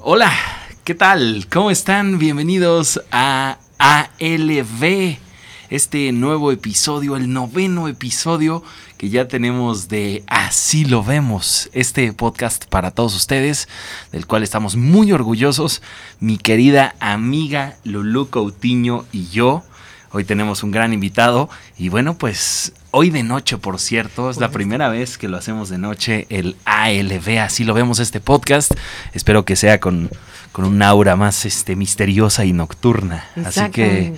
Hola, ¿qué tal? ¿Cómo están? Bienvenidos a ALV, este nuevo episodio, el noveno episodio que ya tenemos de Así lo vemos, este podcast para todos ustedes, del cual estamos muy orgullosos, mi querida amiga Lulu Coutinho y yo. Hoy tenemos un gran invitado y bueno, pues hoy de noche, por cierto, es la primera vez que lo hacemos de noche, el ALV, así lo vemos este podcast. Espero que sea con, con un aura más este, misteriosa y nocturna. Así que,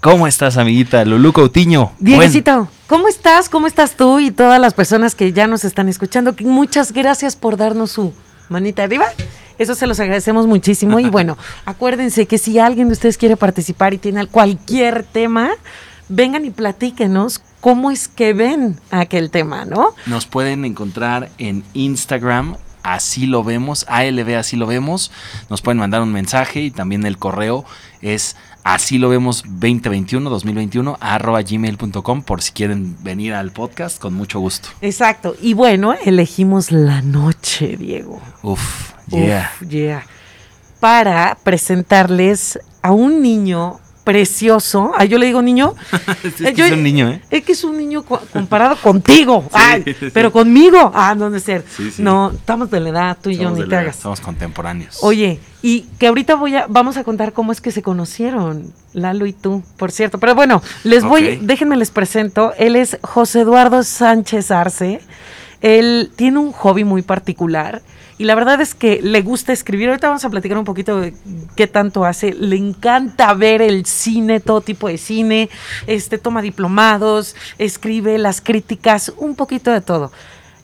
¿cómo estás, amiguita Lulu Coutinho? Dieguecito, ¿cómo estás? ¿Cómo estás tú y todas las personas que ya nos están escuchando? Muchas gracias por darnos su manita arriba. Eso se los agradecemos muchísimo. Y bueno, acuérdense que si alguien de ustedes quiere participar y tiene cualquier tema, vengan y platíquenos cómo es que ven aquel tema, ¿no? Nos pueden encontrar en Instagram, así lo vemos, ALB así lo vemos. Nos pueden mandar un mensaje y también el correo es así lo vemos 2021 2021 arroba gmail.com por si quieren venir al podcast con mucho gusto. Exacto. Y bueno, elegimos la noche, Diego. Uf, yeah. Uf, yeah. Para presentarles a un niño precioso. Ah, yo le digo niño. es que es un niño, ¿eh? Es que es un niño co- comparado contigo. Sí, Ay, sí, sí. pero conmigo. Ah, no, no es ser. No, estamos de la edad, tú y yo, ni te hagas. somos contemporáneos. Oye, y que ahorita voy a, vamos a contar cómo es que se conocieron, Lalo y tú, por cierto. Pero bueno, les voy, déjenme les presento. Él es José Eduardo Sánchez Arce. Él tiene un hobby muy particular. Y la verdad es que le gusta escribir. Ahorita vamos a platicar un poquito de qué tanto hace. Le encanta ver el cine, todo tipo de cine. Este toma diplomados, escribe las críticas, un poquito de todo.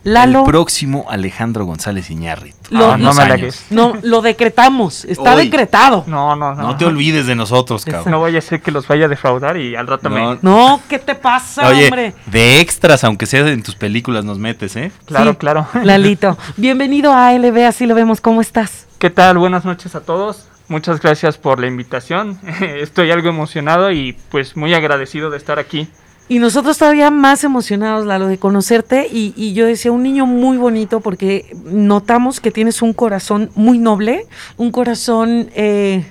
Lalo. El próximo Alejandro González Iñárritu. Lo- Ah, no me años. No, lo decretamos. Está Hoy. decretado. No, no, no. No te olvides de nosotros, cabrón. No vaya a ser que los vaya a defraudar y al rato No. me. No, ¿qué te pasa, Oye, hombre? de extras, aunque sea en tus películas, nos metes, ¿eh? Claro, Sí. claro. Lalito, bienvenido a ALB, así lo vemos. ¿Cómo estás? ¿Qué tal? Buenas noches a todos. Muchas gracias por la invitación. Estoy algo emocionado y pues muy agradecido de estar aquí. Y nosotros todavía más emocionados, Lalo, de conocerte. Y, y yo decía, un niño muy bonito porque notamos que tienes un corazón muy noble, un corazón, eh,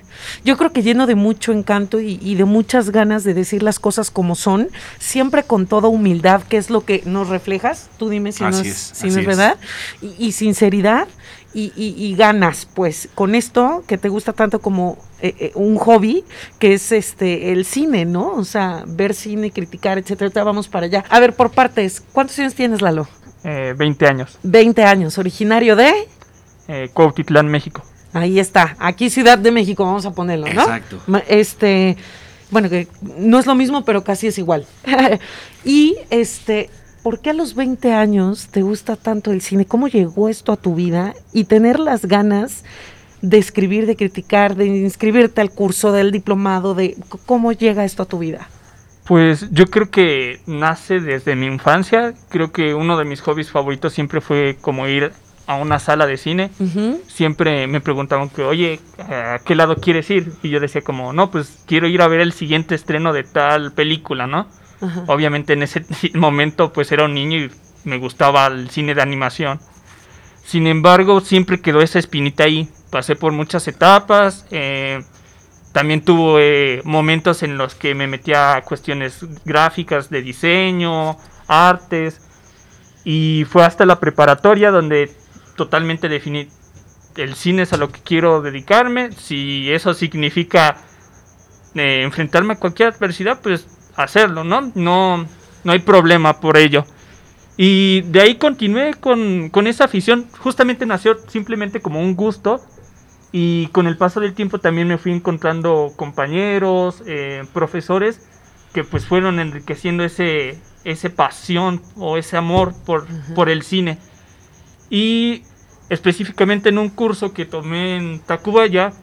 yo creo que lleno de mucho encanto y, y de muchas ganas de decir las cosas como son, siempre con toda humildad, que es lo que nos reflejas. Tú dime si no es, es, si no es es. verdad. Y, y sinceridad. Y, y- y ganas, pues, con esto que te gusta tanto como eh, eh, un hobby, que es este el cine, ¿no? O sea, ver cine, criticar, etcétera. Vamos para allá. A ver, por partes, ¿cuántos años tienes, Lalo? Eh, 20 años. 20 años, originario de. Eh, Cuautitlán, México. Ahí está, aquí Ciudad de México, vamos a ponerlo, ¿no? Exacto. Este, bueno, que no es lo mismo, pero casi es igual. y este, ¿por qué a los 20 años te gusta tanto el cine? ¿Cómo llegó esto a tu vida? Y tener las ganas de escribir, de criticar, de inscribirte al curso del diplomado, de cómo llega esto a tu vida. Pues yo creo que nace desde mi infancia. Creo que uno de mis hobbies favoritos siempre fue como ir a una sala de cine. Siempre me preguntaban que, oye, ¿a qué lado quieres ir? Y yo decía como, no, pues quiero ir a ver el siguiente estreno de tal película, ¿no? Obviamente en ese momento pues era un niño y me gustaba el cine de animación. Sin embargo, siempre quedó esa espinita ahí. Pasé por muchas etapas. eh, también tuve momentos en los que me metía a cuestiones gráficas de diseño, artes. Y fue hasta la preparatoria donde totalmente definí el cine es a lo que quiero dedicarme. Si eso significa eh, enfrentarme a cualquier adversidad, pues hacerlo, ¿no? No, no hay problema por ello. Y de ahí continué con, con esa afición. Justamente nació simplemente como un gusto. Y con el paso del tiempo también me fui encontrando compañeros, eh, profesores, que pues fueron enriqueciendo ese, ese pasión o ese amor por, por el cine. Y específicamente en un curso que tomé en Tacubaya,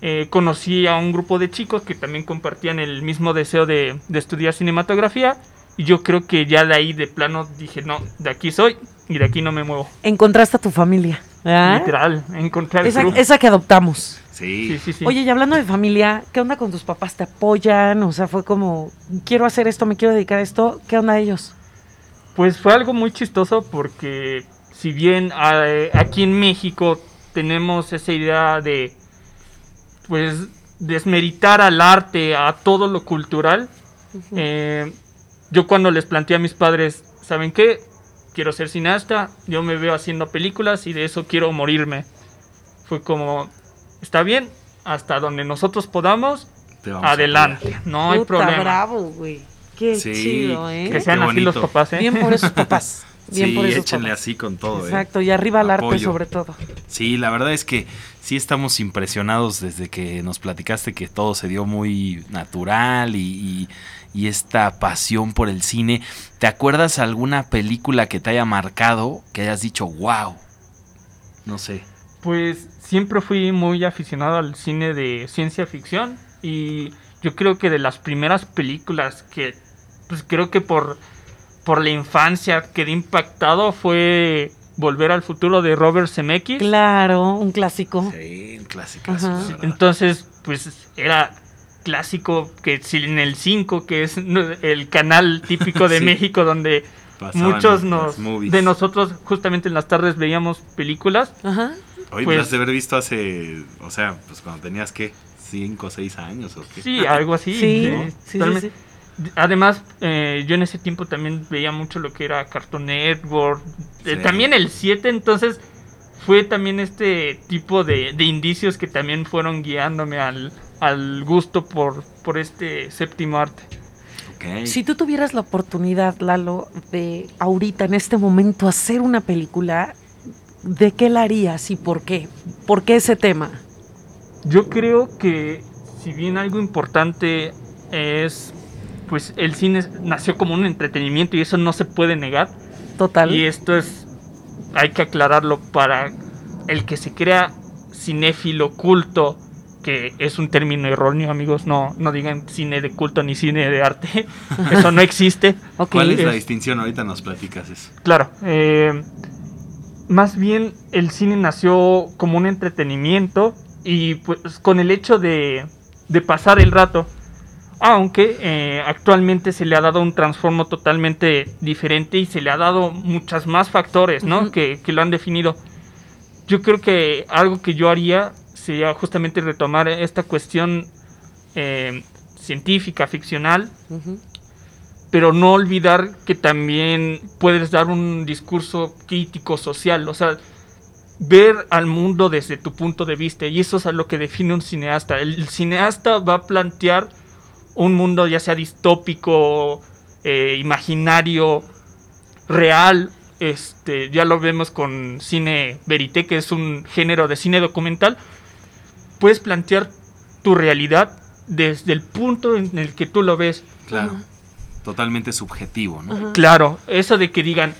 eh, conocí a un grupo de chicos que también compartían el mismo deseo de, de estudiar cinematografía. Y yo creo que ya de ahí de plano dije, no, de aquí soy y de aquí no me muevo. Encontraste a tu familia. ¿verdad? Literal, encontrar Esa, esa que adoptamos. Sí. Sí, sí, sí. Oye, y hablando de familia, ¿qué onda con tus papás? ¿Te apoyan? O sea, fue como, quiero hacer esto, me quiero dedicar a esto. ¿Qué onda ellos? Pues fue algo muy chistoso porque si bien eh, aquí en México tenemos esa idea de, pues, desmeritar al arte, a todo lo cultural. Eh, yo cuando les planteé a mis padres, ¿saben qué? Quiero ser cineasta, yo me veo haciendo películas y de eso quiero morirme. Fue como, está bien, hasta donde nosotros podamos, adelante, no hay Puta, problema. bravo, güey. Qué Sí, chido, ¿eh? Que sean así los papás, ¿eh? Bien por esos papás. Bien sí, por esos échenle papás. así con todo, ¿eh? Exacto, y arriba el arte sobre todo. Sí, la verdad es que sí estamos impresionados desde que nos platicaste que todo se dio muy natural y, esta pasión por el cine. ¿Te acuerdas alguna película que te haya marcado, que hayas dicho, wow? No sé. Pues siempre fui muy aficionado al cine de ciencia ficción y yo creo que de las primeras películas que pues creo que por por la infancia quedé impactado fue Volver al futuro de Robert Zemeckis. Claro, un clásico. Sí, un clásico. Entonces, pues era clásico que si en el 5, que es el canal típico de Sí. México donde Pasaban muchos las nos de nosotros justamente en las tardes veíamos películas. Ajá. Oye, pues- has de haber visto hace, o sea, pues cuando tenías, ¿qué? ¿Cinco o seis años o qué? Sí, algo así. Sí, ¿no? sí, sí. Además, eh, yo en ese tiempo también veía mucho lo que era Cartoon Network, eh, también el 7, entonces fue también este tipo de, de indicios que también fueron guiándome al, al gusto por, por este séptimo arte. Si tú tuvieras la oportunidad, Lalo, de ahorita, en este momento, hacer una película, ¿de qué la harías y por qué? ¿Por qué ese tema? Yo creo que si bien algo importante es, pues el cine nació como un entretenimiento y eso no se puede negar. Total. Y esto es, hay que aclararlo para el que se crea cinéfilo culto, que es un término erróneo, amigos, no, no digan cine de culto ni cine de arte, eso no existe. ¿Cuál es la distinción? Ahorita nos platicas eso. Claro, eh, más bien el cine nació como un entretenimiento y pues con el hecho de, de pasar el rato, aunque eh, actualmente se le ha dado un transformo totalmente diferente y se le ha dado muchas más factores, ¿no? Ujú. que, que lo han definido. Yo creo que algo que yo haría sería justamente retomar esta cuestión eh, científica, ficcional, Ujú. pero no olvidar que también puedes dar un discurso crítico social, o sea, ver al mundo desde tu punto de vista, y eso es a lo que define un cineasta. El cineasta va a plantear un mundo ya sea distópico, eh, imaginario, real, este, ya lo vemos con cine verité, que es un género de cine documental, puedes plantear tu realidad desde el punto en el que tú lo ves. Claro. Totalmente subjetivo, ¿no? Claro, eso de que digan,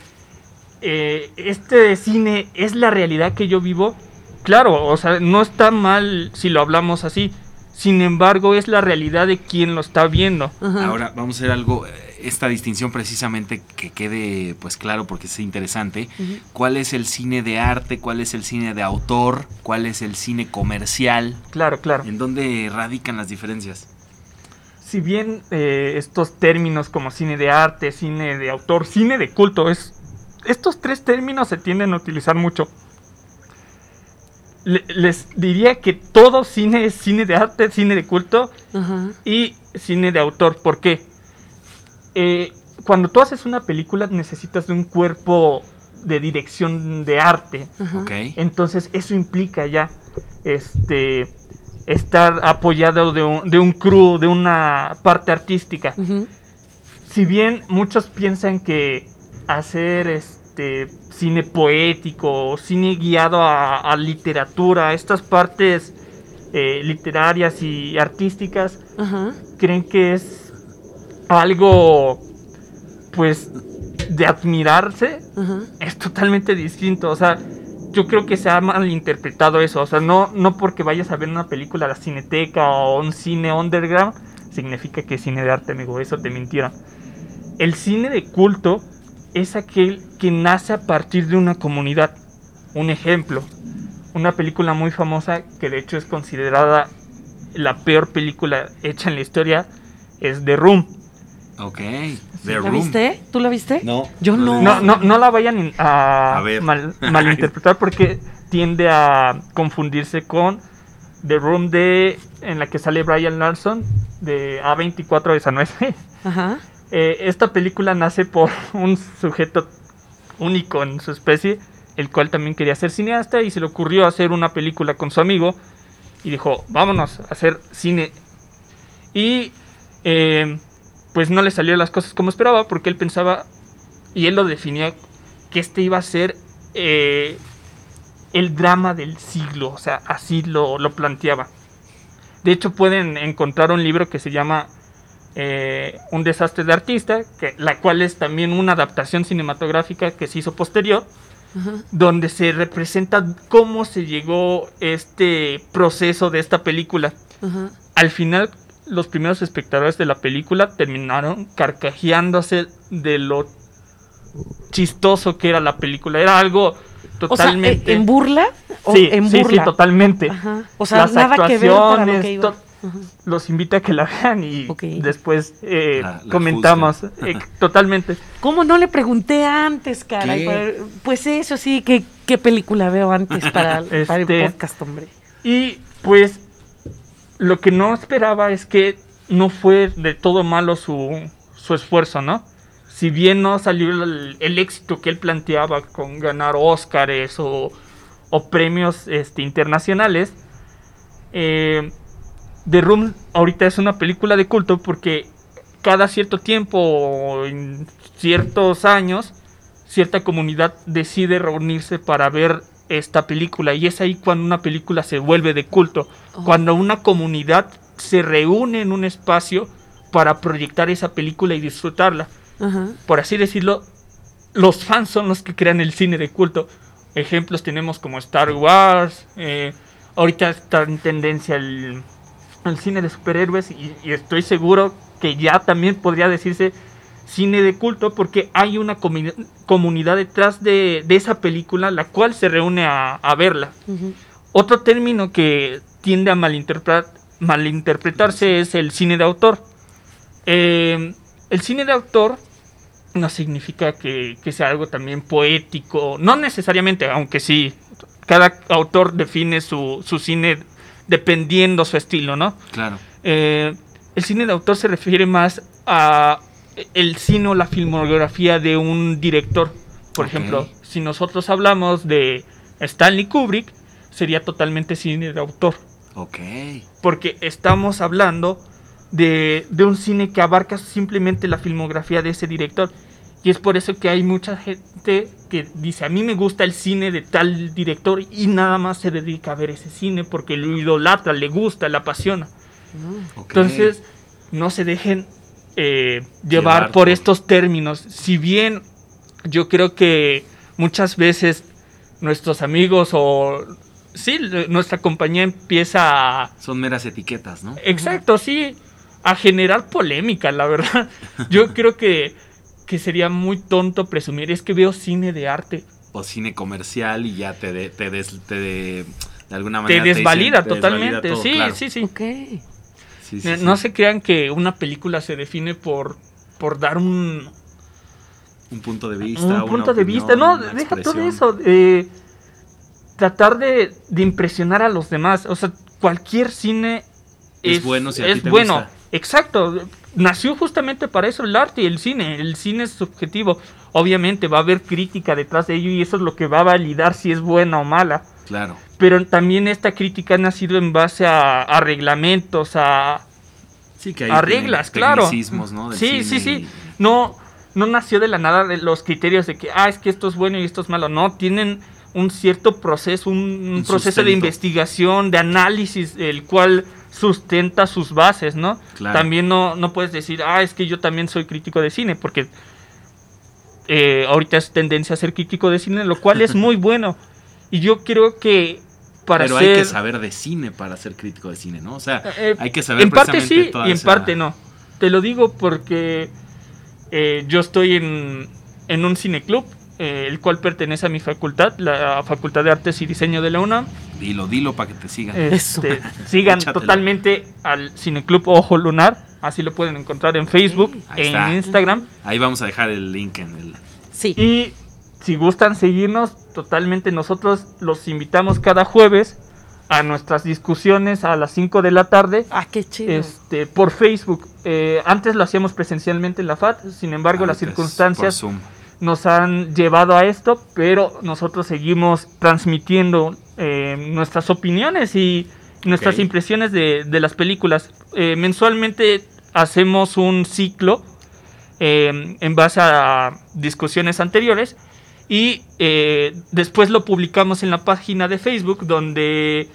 eh, este cine es la realidad que yo vivo, claro, o sea, no está mal si lo hablamos así. Sin embargo, es la realidad de quien lo está viendo. Ajá. Ahora vamos a hacer algo, eh, esta distinción precisamente que quede pues claro porque es interesante. ¿Cuál es el cine de arte? ¿Cuál es el cine de autor? ¿Cuál es el cine comercial? Claro, claro. ¿En dónde radican las diferencias? Si bien eh, estos términos como cine de arte, cine de autor, cine de culto, es, estos tres términos se tienden a utilizar mucho. Le- les diría que todo cine es cine de arte, cine de culto, y cine de autor. ¿Por qué? Eh, cuando tú haces una película necesitas de un cuerpo de dirección de arte. Entonces eso implica ya este estar apoyado de un, de un crew, de una parte artística. Si bien muchos piensan que hacer este cine poético, cine guiado a, a literatura, estas partes eh, literarias y artísticas, creen que es algo pues de admirarse es totalmente distinto o sea yo creo que se ha malinterpretado eso o sea no no porque vayas a ver una película a la cineteca o un cine underground significa que es cine de arte amigo eso te mintieron. El cine de culto es aquel que nace a partir de una comunidad un ejemplo una película muy famosa que de hecho es considerada la peor película hecha en la historia es The Room. Ok. The ¿La Room. viste? ¿Tú la viste? No. Yo no. No, no, no la vayan a, A ver. mal- malinterpretar porque tiende a confundirse con The Room de en la que sale Brian Larson de A24 de San. Ajá. Eh, esta película nace por un sujeto único en su especie, el cual también quería ser cineasta y se le ocurrió hacer una película con su amigo y dijo, vámonos a hacer cine. Y eh, pues no le salieron las cosas como esperaba porque él pensaba y él lo definía que este iba a ser eh, el drama del siglo, o sea, así lo, lo planteaba. De hecho, pueden encontrar un libro que se llama eh, Un desastre de artista, que, la cual es también una adaptación cinematográfica que se hizo posterior, donde se representa cómo se llegó este proceso de esta película. Al final, los primeros espectadores de la película terminaron carcajeándose de lo chistoso que era la película. Era algo O sea, totalmente... ¿e- ¿en burla? ¿O sí, en sí, burla? sí, totalmente. Ajá. O sea, Las nada que ver para lo que actuaciones, iba. Ajá. Los invito a que la vean y después eh, La- la comentamos. Eh, totalmente. ¿Cómo no le pregunté antes. Para- Pues eso sí, ¿qué, qué película veo antes para, para el Este- podcast, hombre? Y pues lo que no esperaba es que no fue de todo malo su, su esfuerzo, ¿no? Si bien no salió el, el éxito que él planteaba con ganar Óscares o, o premios este, internacionales, eh, The Room ahorita es una película de culto porque cada cierto tiempo o en ciertos años cierta comunidad decide reunirse para ver esta película y es ahí cuando una película se vuelve de culto, Oh. cuando una comunidad se reúne en un espacio para proyectar esa película y disfrutarla. Por así decirlo, los fans son los que crean el cine de culto. Ejemplos tenemos como Star Wars, eh, ahorita está en tendencia el, el cine de superhéroes y, y estoy seguro que ya también podría decirse cine de culto porque hay una comunidad detrás de, de esa película la cual se reúne a, a verla. Otro término que tiende a malinterpretar- malinterpretarse es el cine de autor. Eh, el cine de autor no significa que, que sea algo también poético, no necesariamente, aunque sí, cada autor define su, su cine dependiendo su estilo, ¿no? Claro. Eh, el cine de autor se refiere más a el cine o la filmografía de un director. Por ejemplo, si nosotros hablamos de Stanley Kubrick, sería totalmente cine de autor. Ok. Porque estamos hablando de, de un cine que abarca simplemente la filmografía de ese director. Y es por eso que hay mucha gente que dice, a mí me gusta el cine de tal director y nada más se dedica a ver ese cine porque lo idolatra, le gusta, le apasiona. ok. Entonces, no se dejen eh, llevar, Llevar por, estos términos. Si bien yo creo que muchas veces nuestros amigos o sí, nuestra compañía empieza a... Son meras etiquetas, ¿no? Exacto, sí, a generar polémica, la verdad. Yo creo que, que sería muy tonto presumir, es que veo cine de arte. O cine comercial y ya te, de, te, des- te de, de alguna Te manera dicen- desvalida te totalmente. todo, sí, claro. sí, sí, Ok. Sí, sí, sí. No se crean que una película se define por, por dar un, Un punto de vista. un punto de vista. No, deja todo eso. eh, tratar de, de impresionar a los demás. O sea, cualquier cine Es bueno si a ti es te bueno. gusta. Exacto. Nació justamente para eso el arte y el cine. El cine es subjetivo. Obviamente va a haber crítica detrás de ello y eso es lo que va a validar si es buena o mala. Claro. Pero también esta crítica ha nacido en base a, a reglamentos, a, Sí, que hay a reglas, claro. ¿no? Del Sí, sí, sí. y- No, no nació de la nada de los criterios de que, ah, es que esto es bueno y esto es malo. No, tienen un cierto proceso, un, proceso de investigación, de análisis, el cual sustenta sus bases, ¿no? Claro. También no, no puedes decir, ah, es que yo también soy crítico de cine, porque eh, ahorita es tendencia a ser crítico de cine, lo cual es muy bueno. Y yo creo que para Pero ser... hay que saber de cine para ser crítico de cine, ¿no? O sea, Eh, hay que saber en parte sí y en esa- parte no. Te lo digo porque eh, yo estoy en, en un cineclub, eh, el cual pertenece a mi facultad, la Facultad de Artes y Diseño de la UNAM. Dilo, dilo para que te sigan. Eso. Este, sigan Échatelo. totalmente al cineclub Ojo Lunar, así lo pueden encontrar en Facebook, Ahí en está. Instagram. Ahí vamos a dejar el link en el. Sí. Y si gustan seguirnos, totalmente nosotros los invitamos cada jueves a nuestras discusiones a las 5 de la tarde. Ah, qué chido. Este, por Facebook. Eh, antes lo hacíamos presencialmente en la FAT, sin embargo las Ahorita es circunstancias por Zoom. Nos han llevado a esto, pero nosotros seguimos transmitiendo eh, nuestras opiniones y nuestras impresiones de, de las películas. Eh, mensualmente hacemos un ciclo eh, en base a discusiones anteriores y después lo publicamos en la página de Facebook donde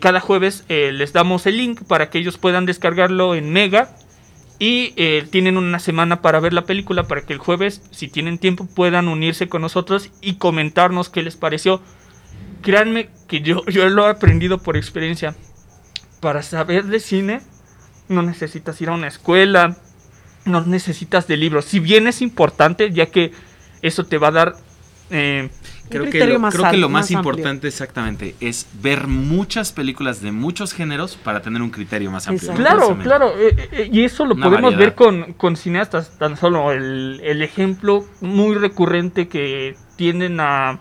cada jueves eh, les damos el link para que ellos puedan descargarlo en Mega y eh, tienen una semana para ver la película para que el jueves, si tienen tiempo, puedan unirse con nosotros y comentarnos qué les pareció. Créanme que yo, yo lo he aprendido por experiencia. Para saber de cine no necesitas ir a una escuela, no necesitas de libros. Si bien es importante, ya que eso te va a dar... eh, Creo, que lo, más creo que al- lo más, más amplio. importante exactamente es ver muchas películas de muchos géneros para tener un criterio más amplio. Claro, claro, eh, eh, y eso lo Una podemos variedad. ver con, con cineastas. Tan solo el, el ejemplo muy recurrente que tienden a,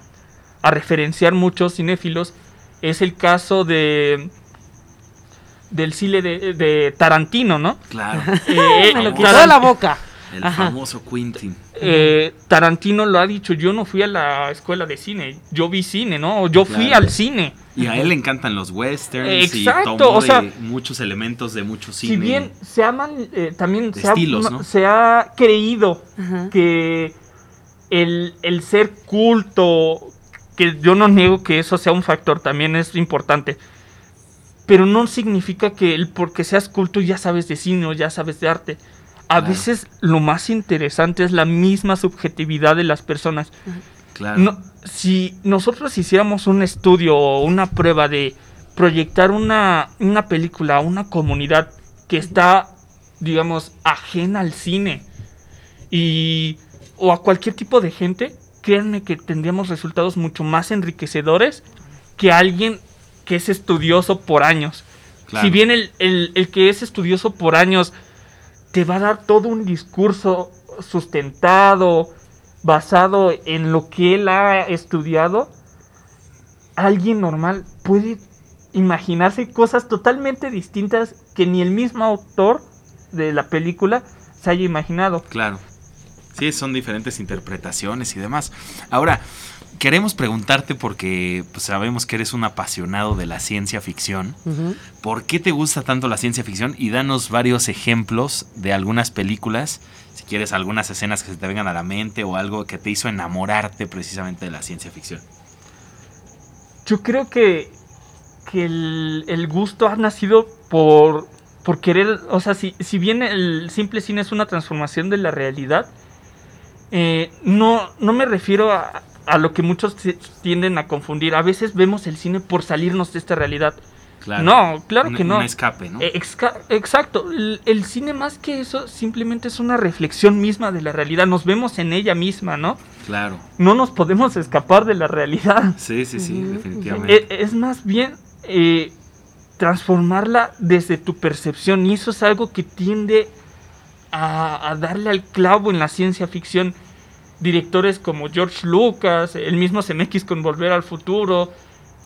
a referenciar muchos cinéfilos es el caso de del cine de, de Tarantino, ¿no? Claro. Eh, Me lo quitó de la boca. El Ajá. famoso Quentin. eh, Tarantino lo ha dicho, yo no fui a la escuela de cine, yo vi cine, ¿no? Yo fui Claro. al cine. Y a él le encantan los westerns Exacto, y tomó o sea, de muchos elementos de muchos Si cine. bien se aman, eh, también se ha, estilos, ¿no? se ha creído Ajá. que el, el ser culto, que yo no niego que eso sea un factor, también es importante. Pero no significa que el porque seas culto ya sabes de cine o ya sabes de arte. A Claro. veces lo más interesante es la misma subjetividad de las personas. Claro. No, si nosotros hiciéramos un estudio o una prueba de proyectar una, una película a una comunidad que está, digamos, ajena al cine y o a cualquier tipo de gente, créanme que tendríamos resultados mucho más enriquecedores que alguien que es estudioso por años. Claro. Si bien el, el- el que es estudioso por años te va a dar todo un discurso sustentado, basado en lo que él ha estudiado, alguien normal puede imaginarse cosas totalmente distintas que ni el mismo autor de la película se haya imaginado. Claro. Sí, son diferentes interpretaciones y demás. Ahora, queremos preguntarte porque pues, sabemos que eres un apasionado de la ciencia ficción. ¿Por qué te gusta tanto la ciencia ficción? Y danos varios ejemplos de algunas películas, si quieres algunas escenas que se te vengan a la mente o algo que te hizo enamorarte precisamente de la ciencia ficción. Yo creo que, que el, el gusto ha nacido por, por querer, o sea, si, si bien el simple cine es una transformación de la realidad, eh, no, no me refiero a, a lo que muchos tienden a confundir. A veces vemos el cine por salirnos de esta realidad. Claro. No, claro Un- que no. Un escape, ¿no? Exca- exacto, el, el cine más que eso simplemente es una reflexión misma de la realidad. Nos vemos en ella misma, ¿no? Claro. No nos podemos escapar de la realidad. Sí, sí, sí, definitivamente. Eh, es más bien eh, transformarla desde tu percepción y eso es algo que tiende a, a darle al clavo en la ciencia ficción. Directores como George Lucas, el mismo Zemeckis con Volver al Futuro,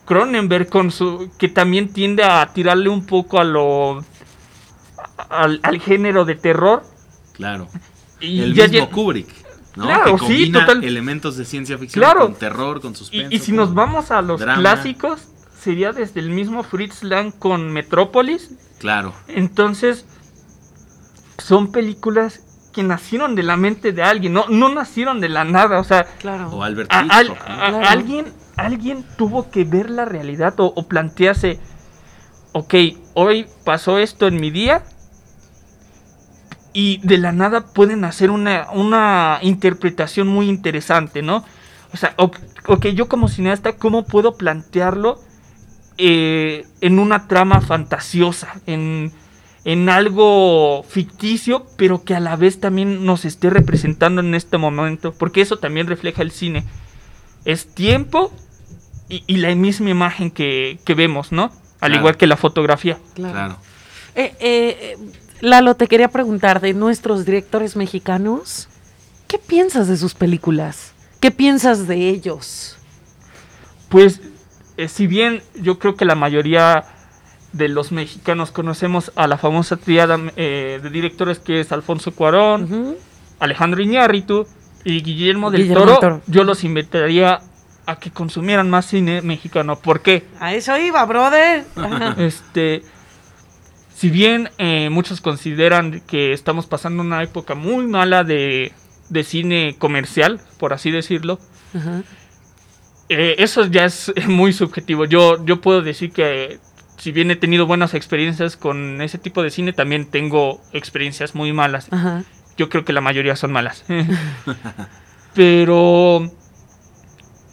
Cronenberg con su que también tiende a tirarle un poco a lo al, al género de terror Claro. y el ya mismo Kubrick, ¿no? Claro, que sí, total. elementos de ciencia ficción Claro. con terror, con suspenso. Y, y si nos vamos a los drama. clásicos, sería desde el mismo Fritz Lang con Metrópolis. Claro, Entonces, son películas que nacieron de la mente de alguien, no, no nacieron de la nada. O sea, Claro. o Albert a- al- Hitchcock, ¿no? a- Claro. alguien, alguien tuvo que ver la realidad o, o plantearse, ok, hoy pasó esto en mi día. Y de la nada pueden hacer una, una interpretación muy interesante, ¿no? O sea, ok, ok, yo como cineasta, ¿cómo puedo plantearlo eh, en una trama fantasiosa? En, en algo ficticio, pero que a la vez también nos esté representando en este momento, porque eso también refleja el cine. Es tiempo y, y la misma imagen que, que vemos, ¿no? Al Claro. igual que la fotografía. Claro. Claro. Eh, eh, eh, Lalo, te quería preguntar de nuestros directores mexicanos, ¿qué piensas de sus películas? ¿Qué piensas de ellos? Pues, eh, si bien yo creo que la mayoría de los mexicanos conocemos a la famosa triada eh, de directores que es Alfonso Cuarón. Alejandro Iñárritu y Guillermo del Guillermo Toro, yo los invitaría a que consumieran más cine mexicano. ¿Por qué? A eso iba, brother. Este, si bien eh, muchos consideran que estamos pasando una época muy mala de, de cine comercial, por así decirlo, eh, eso ya es muy subjetivo. Yo, yo puedo decir que si bien he tenido buenas experiencias con ese tipo de cine, también tengo experiencias muy malas. Ajá. Yo creo que la mayoría son malas. Pero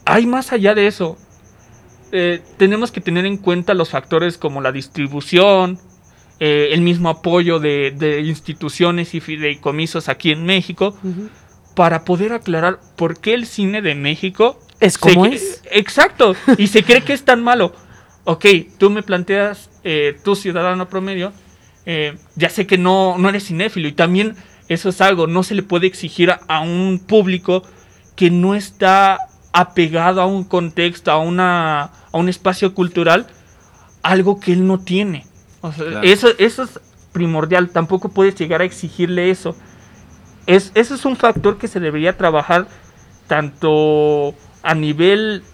hay más allá de eso. Eh, tenemos que tener en cuenta los factores como la distribución, eh, el mismo apoyo de, de instituciones y fideicomisos aquí en México, para poder aclarar por qué el cine de México Es como es. Exacto, y se cree que es tan malo. Ok, tú me planteas, eh, tú ciudadano promedio, eh, ya sé que no, no eres cinéfilo y también eso es algo, no se le puede exigir a, a un público que no está apegado a un contexto, a, una, a un espacio cultural, algo que él no tiene. O sea, Claro. eso, eso es primordial, tampoco puedes llegar a exigirle eso. Es, eso es un factor que se debería trabajar tanto a nivel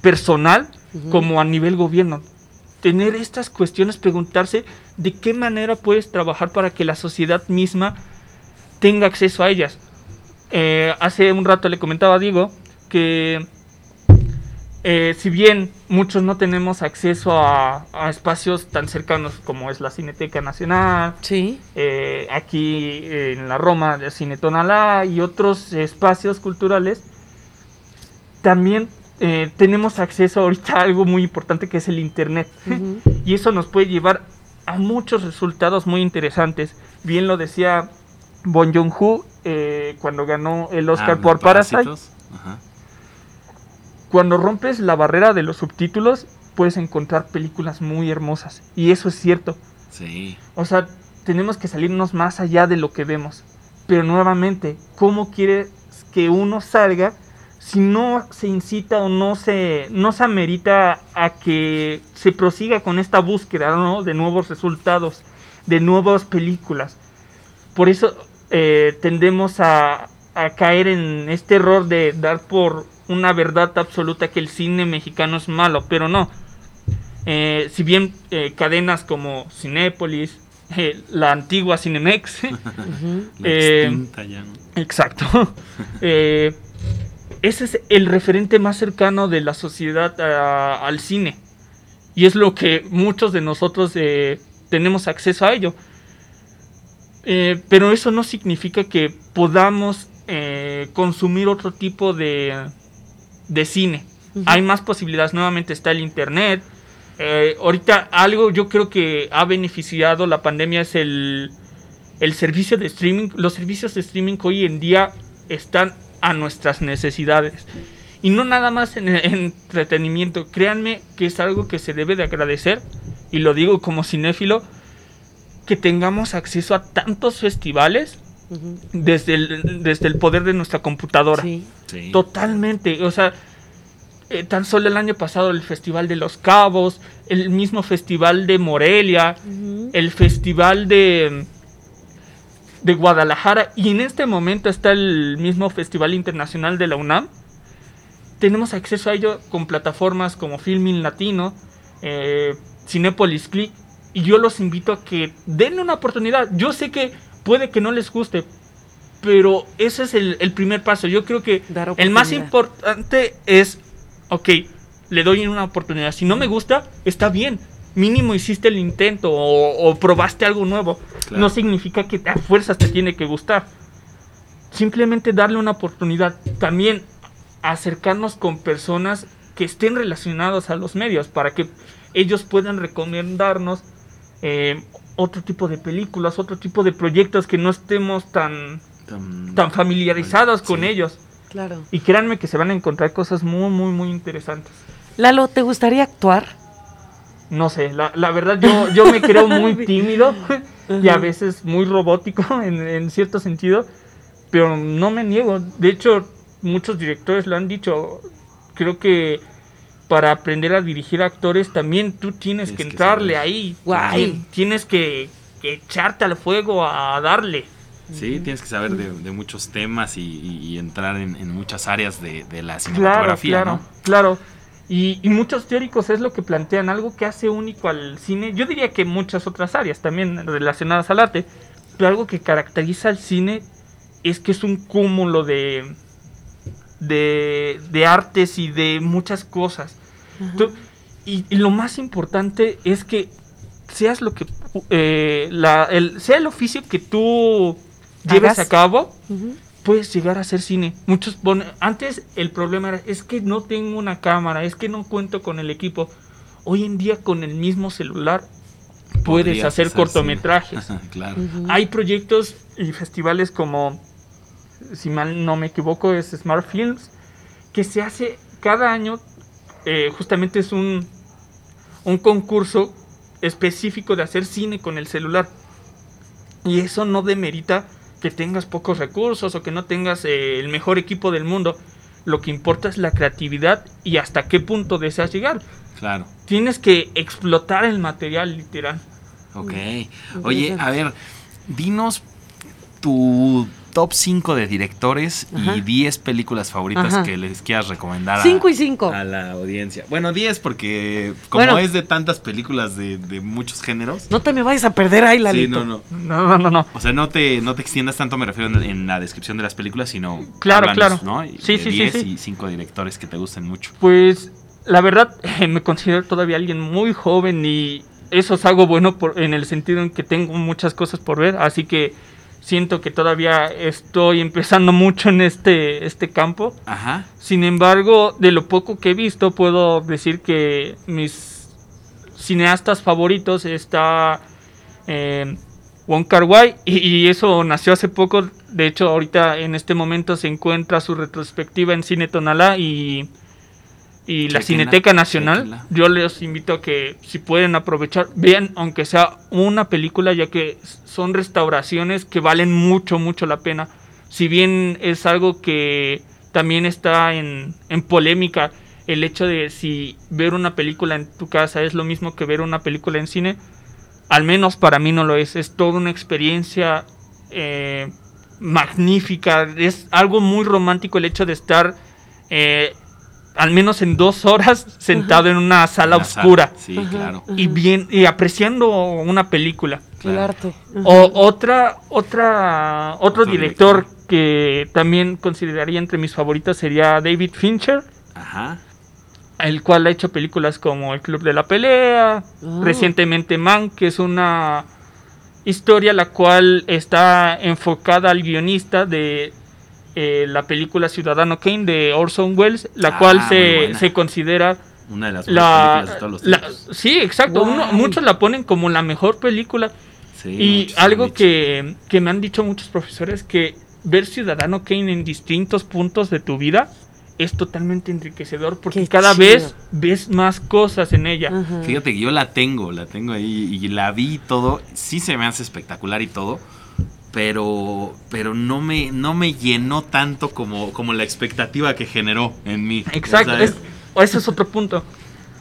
personal Como a nivel gobierno. Tener estas cuestiones, preguntarse de qué manera puedes trabajar para que la sociedad misma tenga acceso a ellas. Eh, hace un rato le comentaba a Diego que eh, si bien muchos no tenemos acceso a, a espacios tan cercanos como es la Cineteca Nacional, Sí. eh, aquí en la Roma de Cine Tonalá y otros espacios culturales, también eh, tenemos acceso ahorita a algo muy importante que es el Internet. Y eso nos puede llevar a muchos resultados muy interesantes. Bien lo decía Bon Joon-ho eh, cuando ganó el Oscar Ah, por Parasite. Ajá. Cuando rompes la barrera de los subtítulos, puedes encontrar películas muy hermosas. Y eso es cierto. Sí. O sea, tenemos que salirnos más allá de lo que vemos. Pero nuevamente, ¿cómo quieres que uno salga si no se incita o no se, no se amerita a que se prosiga con esta búsqueda ¿no? de nuevos resultados, de nuevas películas? Por eso eh, tendemos a, a caer en este error de dar por una verdad absoluta que el cine mexicano es malo, pero no. Eh, si bien eh, cadenas como Cinépolis, la antigua Cinemex. La extinta ya, ¿no? exacto, ese es el referente más cercano de la sociedad a- al cine. Y es lo que muchos de nosotros eh, tenemos acceso a ello. Eh, pero eso no significa que podamos eh, consumir otro tipo de, de cine. Hay más posibilidades. Nuevamente está el internet. Ahorita algo yo creo que ha beneficiado la pandemia es el, el servicio de streaming. Los servicios de streaming hoy en día están a nuestras necesidades. Y no nada más en, en entretenimiento. Créanme que es algo que se debe de agradecer. Y lo digo como cinéfilo. Que tengamos acceso a tantos festivales desde el, desde el poder de nuestra computadora. Sí. Sí. Totalmente, o sea, eh, tan solo el año pasado el Festival de los Cabos, el mismo Festival de Morelia, el Festival de, de Guadalajara y en este momento está el mismo Festival Internacional de la UNAM. Tenemos acceso a ello con plataformas como Filmin Latino, eh, Cinepolis Click y yo los invito a que denle una oportunidad. Yo sé que puede que no les guste, pero ese es el, el primer paso. Yo creo que el más importante es, ok, le doy una oportunidad. Si no me gusta, está bien. Mínimo hiciste el intento o, o probaste algo nuevo. Claro. No significa que a fuerzas te tiene que gustar. Simplemente darle una oportunidad. También acercarnos con personas que estén relacionados a los medios para que ellos puedan recomendarnos eh, otro tipo de películas, otro tipo de proyectos que no estemos tan, Tan, tan familiarizados con Sí. ellos. Claro. Y créanme que se van a encontrar cosas muy, muy, muy interesantes. Lalo, ¿te gustaría actuar? No sé, la, la verdad yo, yo me creo muy tímido y a veces muy robótico en, en cierto sentido, pero no me niego. De hecho, muchos directores lo han dicho. Creo que para aprender a dirigir actores también tú tienes, Tienes que que entrarle ahí. Guay. Tienes que, que echarte al fuego a darle. Sí, tienes que saber de, de muchos temas y, y- y entrar en, en muchas áreas de, de la Claro, cinematografía, claro, ¿no? claro. Y, y muchos teóricos es lo que plantean, algo que hace único al cine. Yo diría que muchas otras áreas también relacionadas al arte, pero algo que caracteriza al cine es que es un cúmulo de, de, de artes y de muchas cosas. Y, y lo más importante es que seas lo que eh, la- el, sea el oficio que tú lleves Hagas. a cabo. Puedes llegar a hacer cine. Muchos ponen, antes el problema era, es que no tengo una cámara, es que no cuento con el equipo. Hoy en día con el mismo celular puedes hacer cortometrajes. claro. Hay proyectos y festivales como, si mal no me equivoco, es Smart Films, que se hace cada año, eh, justamente es un, un concurso específico de hacer cine con el celular. Y eso no demerita que tengas pocos recursos o que no tengas eh, el mejor equipo del mundo. Lo que importa es la creatividad y hasta qué punto deseas llegar. Claro. Tienes que explotar el material literal. Ok. Oye, a ver, dinos tu top 5 de directores Ajá. y 10 películas favoritas Ajá. que les quieras recomendar a, Cinco y cinco. a la audiencia. Bueno, 10 porque como Bueno. es de tantas películas de, de muchos géneros. No te me vayas a perder ahí, Sí, Lalito. no, no. No, no, no, no. O sea, no te, no te extiendas tanto, me refiero en, en la descripción de las películas, sino. Claro, claro. ¿no? Y Sí, de sí, sí, 10 sí. y 5 directores que te gusten mucho. Pues la verdad me considero todavía alguien muy joven y eso es algo bueno por, en el sentido en que tengo muchas cosas por ver, así que siento que todavía estoy empezando mucho en este, este campo. Ajá. Sin embargo, de lo poco que he visto, puedo decir que mis cineastas favoritos está eh, Wong Kar Wai y, y eso nació hace poco. De hecho, ahorita en este momento se encuentra su retrospectiva en Cine Tonalá y, y la Cineteca Nacional. chequenla. Yo les invito a que si pueden aprovechar, vean aunque sea una película, ya que son restauraciones que valen mucho, mucho la pena. Si bien es algo que también está en, en polémica, el hecho de si ver una película en tu casa es lo mismo que ver una película en cine, al menos para mí no lo es. Es toda una experiencia eh, magnífica. Es algo muy romántico el hecho de estar eh, al menos en dos horas sentado en una sala La sala. oscura Sí, Ajá, claro. y bien y apreciando una película. El Claro. arte. O otra, otra, otro, Otro director, director. que también consideraría entre mis favoritos sería David Fincher, Ajá. el cual ha hecho películas como El Club de la Pelea, Ah. recientemente Man, que es una historia la cual está enfocada al guionista de eh, la película Ciudadano Kane de Orson Welles, la Ah, cual se, se considera Una de las mejores la, películas de todos los la- tiempos. sí, exacto. Uno- muchos la ponen como la mejor película. Sí, y algo que, que me han dicho muchos profesores, que ver Ciudadano Kane en distintos puntos de tu vida es totalmente enriquecedor porque Qué cada chido. vez ves más cosas en ella. Fíjate que yo la tengo, la tengo ahí y la vi y todo. Sí se me hace espectacular y todo. Pero, pero no me, no me llenó tanto como, como la expectativa que generó en mí. Exacto, es- ese es otro punto.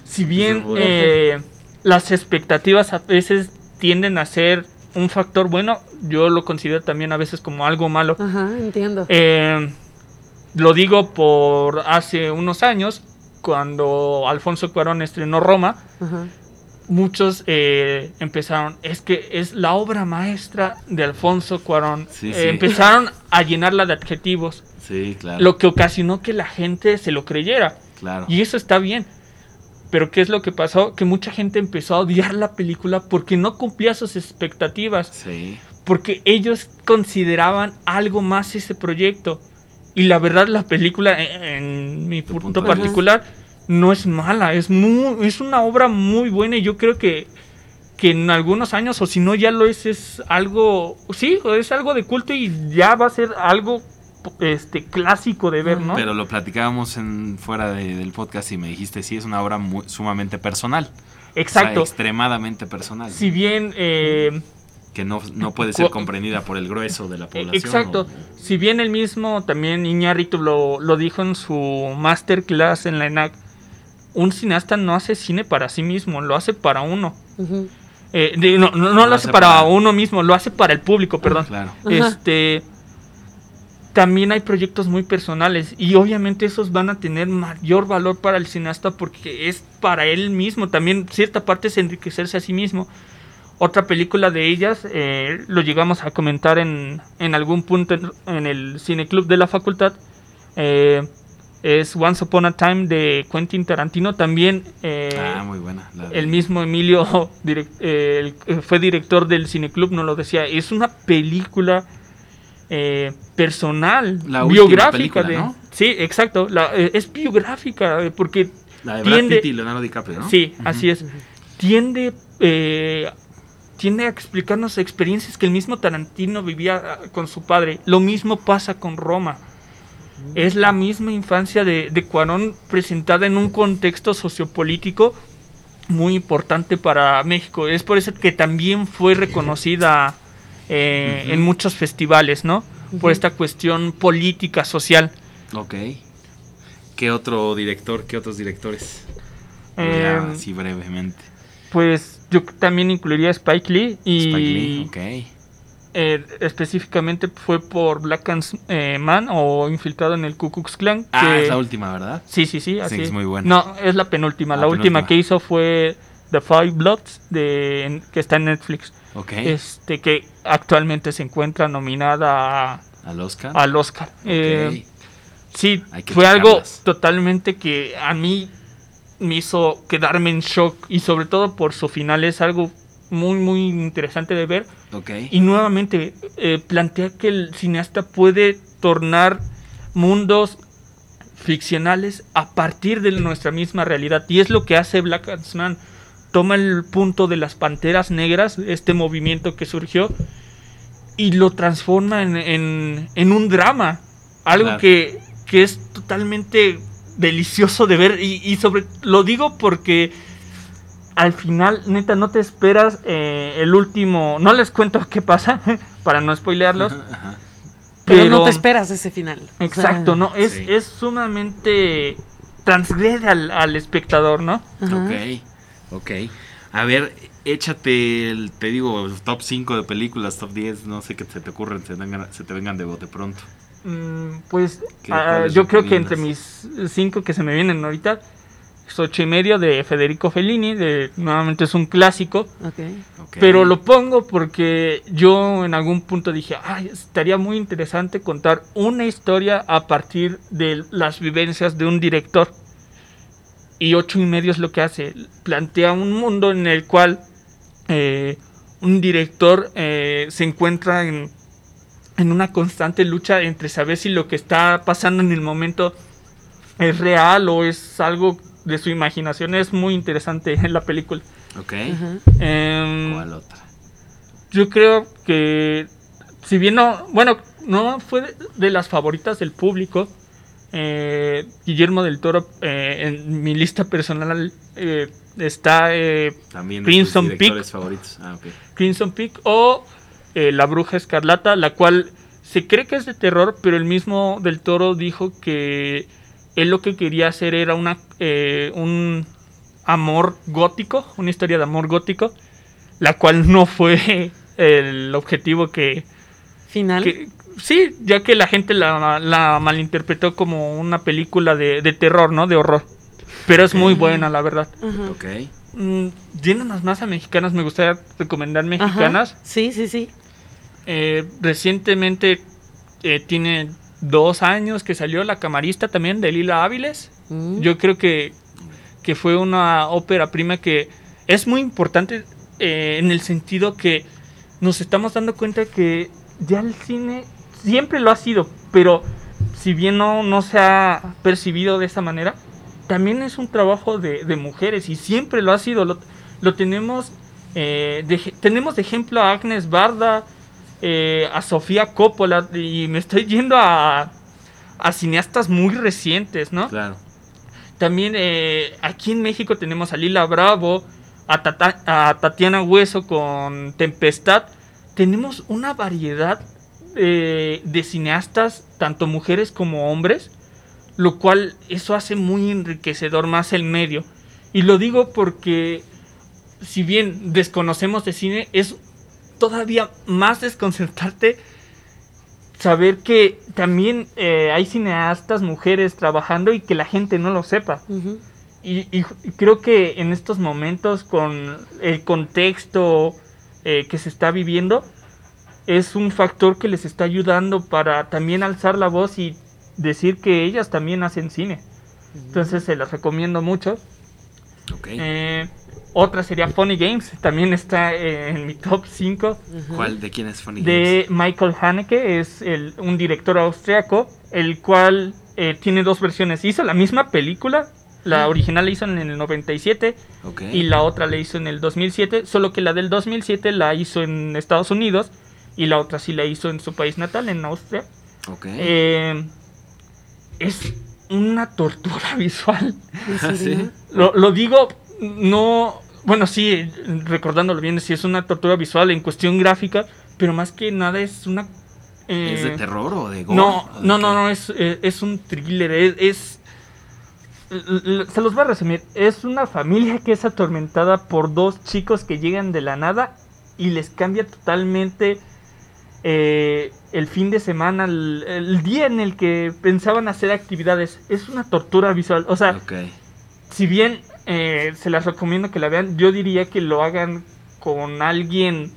Si bien eh, las expectativas a veces tienden a ser un factor bueno, yo lo considero también a veces como algo malo. Ajá, entiendo. Eh, lo digo por hace unos años, cuando Alfonso Cuarón estrenó Roma, Ajá. Muchos eh, empezaron, es que es la obra maestra de Alfonso Cuarón. Sí, Eh, sí. empezaron a llenarla de adjetivos, Sí, claro. lo que ocasionó que la gente se lo creyera. claro. Y eso está bien. Pero ¿qué es lo que pasó? Que mucha gente empezó a odiar la película porque no cumplía sus expectativas Sí. porque ellos consideraban algo más ese proyecto. Y la verdad la película, en, en mi punto, particular, no es mala, es, muy, es una obra muy buena y yo creo que, que en algunos años, o si no ya lo es, es algo, sí, es algo de culto y ya va a ser algo este clásico de ver, ¿no? Pero lo platicábamos en, fuera de- del podcast y me dijiste, sí, es una obra muy- sumamente personal. O sea, Exacto. extremadamente personal. si bien eh, que no, no puede ser Co- comprendida por el grueso de la Eh, población. Exacto. o- Si bien el mismo también Iñárritu lo, lo dijo en su masterclass en la ENAC, un cineasta no hace cine para sí mismo, lo hace para uno. Eh, de- no, no- no lo hace para, uno mismo, lo hace para el público, perdón. Claro. Este también hay proyectos muy personales y obviamente esos van a tener mayor valor para el cineasta porque es para él mismo, también cierta parte es enriquecerse a sí mismo. Otra película de ellas, eh, lo llegamos a comentar en, en algún punto en, en el cineclub de la facultad, eh, es Once Upon a Time de Quentin Tarantino, también eh, ah, muy buena. la de- el mismo Emilio direc- eh, eh, fue director del cineclub, nos lo decía. Es una película eh, personal, La biográfica. película, de, ¿no? Sí, exacto. la- eh, es biográfica porque La de Brad tiende- Pitt y Leonardo DiCaprio, ¿no? Sí, así es. Tiende, eh, tiende a explicarnos experiencias que el mismo Tarantino vivía ah, con su padre. Lo mismo pasa con Roma. Es la misma infancia de, de Cuarón presentada en un contexto sociopolítico muy importante para México. Es por eso que también fue reconocida eh, en muchos festivales, ¿no? Por esta cuestión política, social. Ok. ¿Qué otro director, qué otros directores? Eh, así brevemente. Pues yo también incluiría a Spike Lee y Spike Lee, ok. Eh, específicamente fue por Black and eh, Man o Infiltrado en el Ku Klux Klan. Ah, es la última, ¿verdad? Sí, sí, sí, así Sí, es muy buena. No, es la penúltima. Ah, la última que hizo fue The Five Bloods de, que está en Netflix. Ok. Este que actualmente se encuentra nominada a- Al Oscar. al Oscar. Eh, sí, fue algo totalmente que a mí me hizo quedarme en shock y sobre todo por su final es algo muy muy interesante de ver. Y nuevamente eh, plantea que el cineasta puede tornar mundos ficcionales a partir de nuestra misma realidad. Y es lo que hace Black Man. Toma el punto de las panteras negras este movimiento que surgió y lo transforma en, en- en un drama. Algo Claro. que, que es totalmente delicioso de ver. Y, y sobre lo digo porque al final neta no te esperas eh, el último no les cuento qué pasa para no spoilearlos Ajá, ajá. Pero, no pero- te esperas ese final. O sea, Exacto, ¿no? Es, Sí. es sumamente transgrede al, al espectador, ¿no? ajá. Ok, ok. A ver, échate el, te digo, top 5 de películas, top 10, no sé qué se te ocurren, se, vengan- se te vengan de bote pronto. Mm, pues ¿Qué- ah, yo creo que entre mis cinco que se me vienen ahorita, es ocho y medio de Federico Fellini, de, nuevamente es un clásico, pero lo pongo porque yo en algún punto dije, Ay, estaría muy interesante contar una historia a partir de las vivencias de un director. Y ocho y medio es lo que hace. Plantea un mundo en el cual eh, un director eh, se encuentra en, en una constante lucha entre saber si lo que está pasando en el momento es real o es algo de su imaginación. Es muy interesante en la película. Ok. Ajá. Em, ¿Cuál otra? yo creo que si bien no, bueno, no fue de, de las favoritas del público, eh, Guillermo del Toro eh, en mi lista personal eh, está eh, También Crimson Peak. favoritos. Ah, ok. Crimson Peak o eh, La Bruja Escarlata, la cual se cree que es de terror, pero el mismo del Toro dijo que él lo que quería hacer era una, eh, un amor gótico, una historia de amor gótico, la cual no fue el objetivo que, Final. que- sí, ya que la gente la, la malinterpretó como una película de, de terror, ¿no? De horror. Pero es muy buena, la verdad. Ajá. Ok. Mm, yéndonos más a mexicanas, me gustaría recomendar mexicanas. Ajá. Sí, sí, sí. Eh, recientemente eh, tiene dos años que salió La Camarista también de Lila Áviles. Mm. Yo creo que, que fue una ópera prima que es muy importante eh, en el sentido que nos estamos dando cuenta que ya el cine siempre lo ha sido, pero si bien no, no se ha percibido de esa manera, también es un trabajo de, de mujeres y siempre lo ha sido. Lo, lo tenemos, eh, de, tenemos de ejemplo a Agnes Barda, eh, a Sofía Coppola y me estoy yendo a, a cineastas muy recientes, ¿no? Claro. También eh, aquí en México tenemos a Lila Bravo, a, Tata- a Tatiana Hueso con Tempestad, tenemos una variedad eh, de cineastas, tanto mujeres como hombres, lo cual eso hace muy enriquecedor más el medio. Y lo digo porque si bien desconocemos de cine, es todavía más desconcertarte saber que también eh, hay cineastas mujeres trabajando y que la gente no lo sepa. Y, y creo que en estos momentos, con el contexto eh, que se está viviendo, es un factor que les está ayudando para también alzar la voz y decir que ellas también hacen cine. Entonces se las recomiendo mucho. Ok. Eh, otra sería Funny Games, también está eh, en mi top 5 Ujú. ¿Cuál? ¿De quién es Funny de Games? Michael Haneke, es el- un director austriaco, el cual eh, tiene dos versiones. Hizo la misma película, la original la hizo en el 97 Ok. y la otra la hizo en el 2007, solo que la del 2007 la hizo en Estados Unidos y la otra sí la hizo en su país natal, en Austria. Eh, es una tortura visual. Lo digo, no. Bueno, sí, recordándolo bien, sí es una tortura visual en cuestión gráfica, pero más que nada es una. eh, ¿Es de terror o de gore? No, ¿O de no, no, no, es, eh, es un thriller, es, es- Se los voy a resumir. Es una familia que es atormentada por dos chicos que llegan de la nada y les cambia totalmente eh, el fin de semana, el, el día en el que pensaban hacer actividades. Es una tortura visual. O sea, si bien eh, se las recomiendo que la vean, yo diría que lo hagan con alguien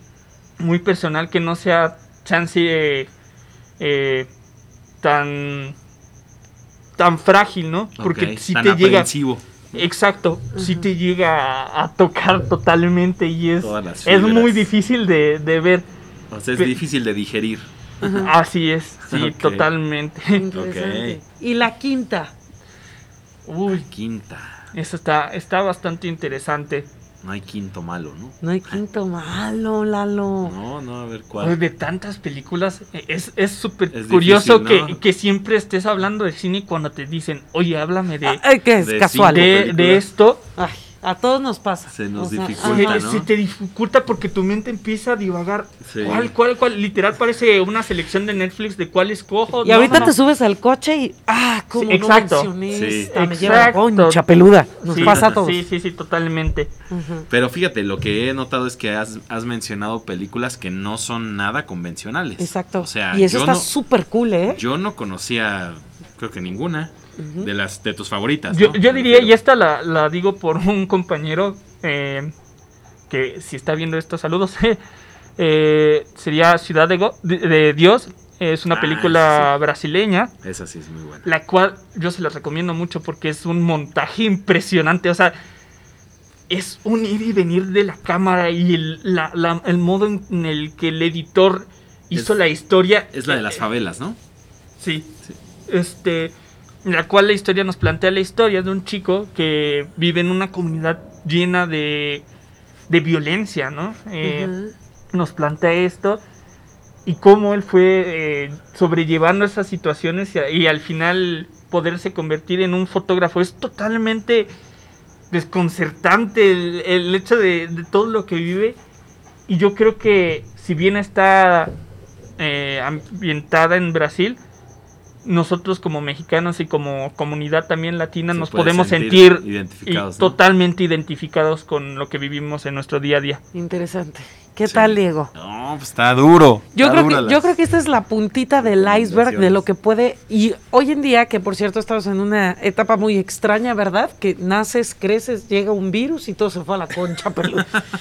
muy personal que no sea chance eh, eh, tan tan frágil, ¿no? Porque si Tan te llega aprensivo. exacto, si te llega a, a tocar totalmente y es es muy difícil de, de ver. O sea, es Pe- difícil de digerir. Así es, sí, totalmente. Interesante. Y la quinta. Uy, Quinta. Eso está está bastante interesante. No hay quinto malo, ¿no? No hay quinto malo, Lalo. No, no, a ver Pues cuál. de tantas películas, eh, es es súper Es curioso difícil, ¿no? que, que siempre estés hablando de cine cuando te dicen, oye, háblame de, Ah, eh, que es de casual. de, de esto. Ay, a todos nos pasa. Se nos dificulta. se te dificulta porque tu mente empieza a divagar. Sí. ¿Cuál, cuál, cuál? Literal parece una selección de Netflix de cuál escojo. Y No, ahorita no, te subes al coche y. ¡Ah! como Sí, exacto. no Sí. Me lleva concha peluda. Nos Sí, pasa a todos. Sí, sí, sí, totalmente. Pero fíjate, lo que he notado es que has, has mencionado películas que no son nada convencionales. Exacto. O sea, y eso está no, súper cool, ¿eh? yo no conocía, creo que ninguna De las de tus favoritas. Yo, ¿no? yo diría, y esta la, la digo por un compañero eh, que si está viendo estos saludos, eh, sería Ciudad de, Go- de- de Dios. Es una Ah, película brasileña, Esa sí es muy buena. la cual yo se la recomiendo mucho porque es un montaje impresionante. O sea, es un ir y venir de la cámara y el, la- la- el modo en, el que el editor hizo Es- la historia. Es la de las eh, favelas, ¿no? Sí. Sí. Este, la cual la historia nos plantea la historia de un chico que vive en una comunidad llena de, de violencia, ¿no? Eh. Nos plantea esto y cómo él fue eh, sobrellevando esas situaciones y, y al final poderse convertir en un fotógrafo. Es totalmente desconcertante el, el hecho de, de todo lo que vive. Y yo creo que si bien está eh, ambientada en Brasil, nosotros como mexicanos y como comunidad también latina Se nos podemos sentir sentir, y identificados, ¿no? totalmente identificados con lo que vivimos en nuestro día a día. Interesante. ¿Qué Sí. tal, Diego? No, pues está duro. Yo está creo, que, yo creo que esta es la puntita del iceberg de lo que puede. Y hoy en día, que por cierto estamos en una etapa muy extraña, ¿verdad? Que naces, creces, llega un virus y todo se fue a la concha, pero